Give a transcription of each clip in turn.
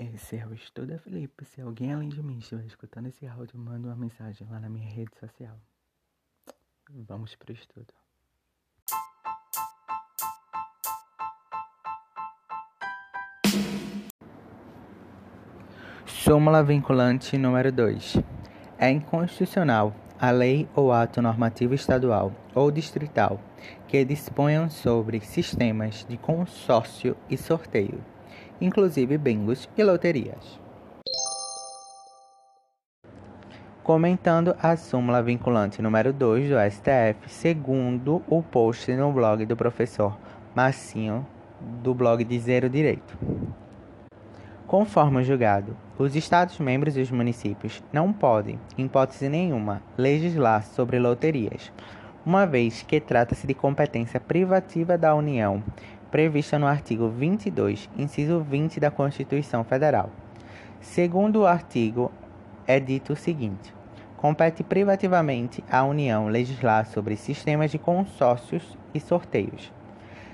Esse é o Estuda Felipe. Se alguém além de mim estiver escutando esse áudio, manda uma mensagem lá na minha rede social. Vamos pro estudo. Súmula vinculante número 2. É inconstitucional a lei ou ato normativo estadual ou distrital que disponham sobre sistemas de consórcio e sorteio, inclusive bingos e loterias. Comentando a súmula vinculante número 2 do STF, segundo o post no blog do professor Massinho, do blog de Zero Direito. Conforme o julgado, os Estados-membros e os municípios não podem, em hipótese nenhuma, legislar sobre loterias, uma vez que trata-se de competência privativa da União, prevista no artigo 22, inciso 20 da Constituição Federal. Segundo o artigo, é dito o seguinte: compete privativamente à União legislar sobre sistemas de consórcios e sorteios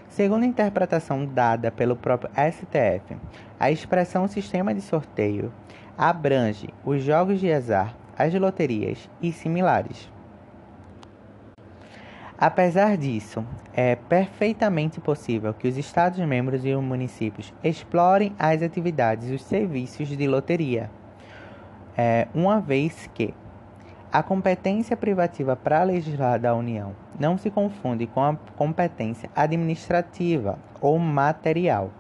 Segundo a interpretação dada pelo próprio STF, a expressão sistema de sorteio abrange os jogos de azar, as loterias e similares. Apesar disso, é perfeitamente possível que os Estados-membros e os municípios explorem as atividades e os serviços de loteria, é, uma vez que a competência privativa para legislar da União não se confunde com a competência administrativa ou material.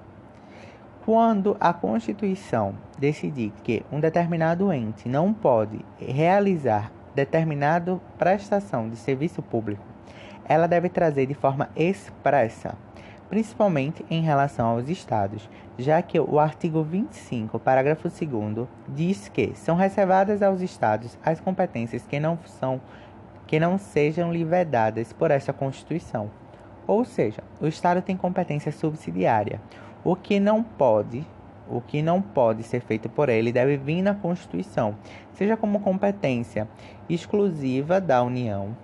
Quando a Constituição decidir que um determinado ente não pode realizar determinada prestação de serviço público, ela deve trazer de forma expressa principalmente em relação aos estados, já que o artigo 25, parágrafo 2 diz que são reservadas aos estados as competências que não são que não sejam lhe por esta Constituição. Ou seja, o estado tem competência subsidiária. O que não pode, o que não pode ser feito por ele deve vir na Constituição, seja como competência exclusiva da União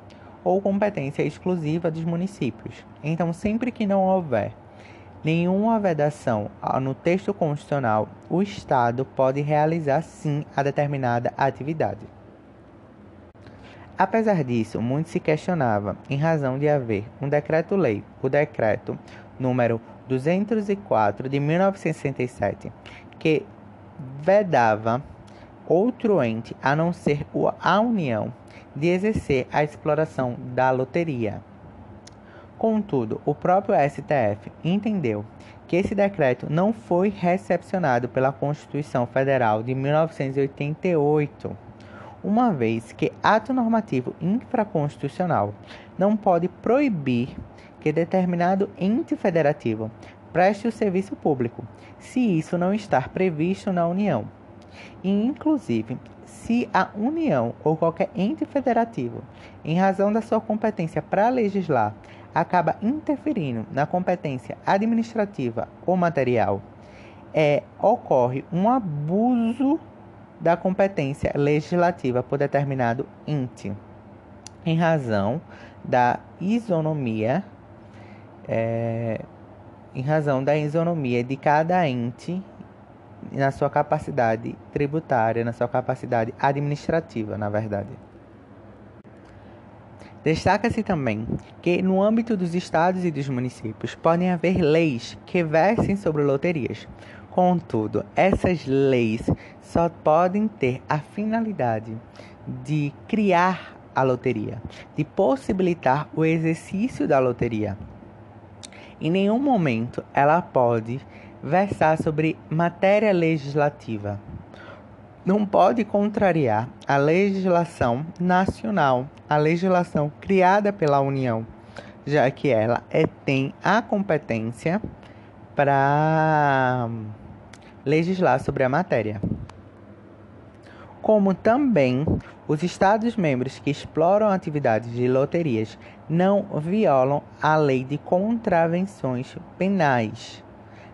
ou competência exclusiva dos municípios. Então, sempre que não houver nenhuma vedação no texto constitucional, o Estado pode realizar sim a determinada atividade. Apesar disso, muito se questionava, em razão de haver um decreto-lei, o decreto número 204 de 1967, que vedava outro ente a não ser a União de exercer a exploração da loteria. Contudo, o próprio STF entendeu que esse decreto não foi recepcionado pela Constituição Federal de 1988, uma vez que ato normativo infraconstitucional não pode proibir que determinado ente federativo preste o serviço público, se isso não estar previsto na União. E, inclusive, se a União ou qualquer ente federativo, em razão da sua competência para legislar, acaba interferindo na competência administrativa ou material, é, ocorre um abuso da competência legislativa por determinado ente, em razão da isonomia, é, em razão da isonomia de cada ente na sua capacidade tributária, na sua capacidade administrativa, na verdade. Destaca-se também que, no âmbito dos estados e dos municípios, podem haver leis que versem sobre loterias. Contudo, essas leis só podem ter a finalidade de criar a loteria, de possibilitar o exercício da loteria. Em nenhum momento ela pode versar sobre matéria legislativa. Não pode contrariar a legislação nacional, a legislação criada pela União, já que ela é, tem a competência para legislar sobre a matéria. Como também os Estados-membros que exploram atividades de loterias não violam a lei de contravenções penais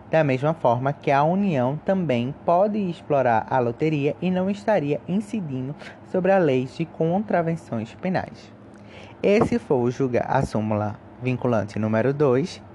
da mesma forma que a União também pode explorar a loteria e não estaria incidindo sobre a lei de contravenções penais. Esse foi o julga a súmula vinculante número 2